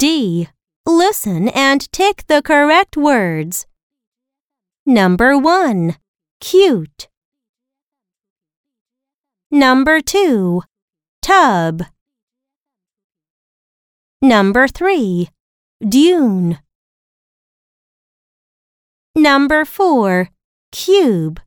D. Listen and tick the correct words. Number 1. Cute. Number 2. Tub. Number 3. Dune. Number 4. Cube.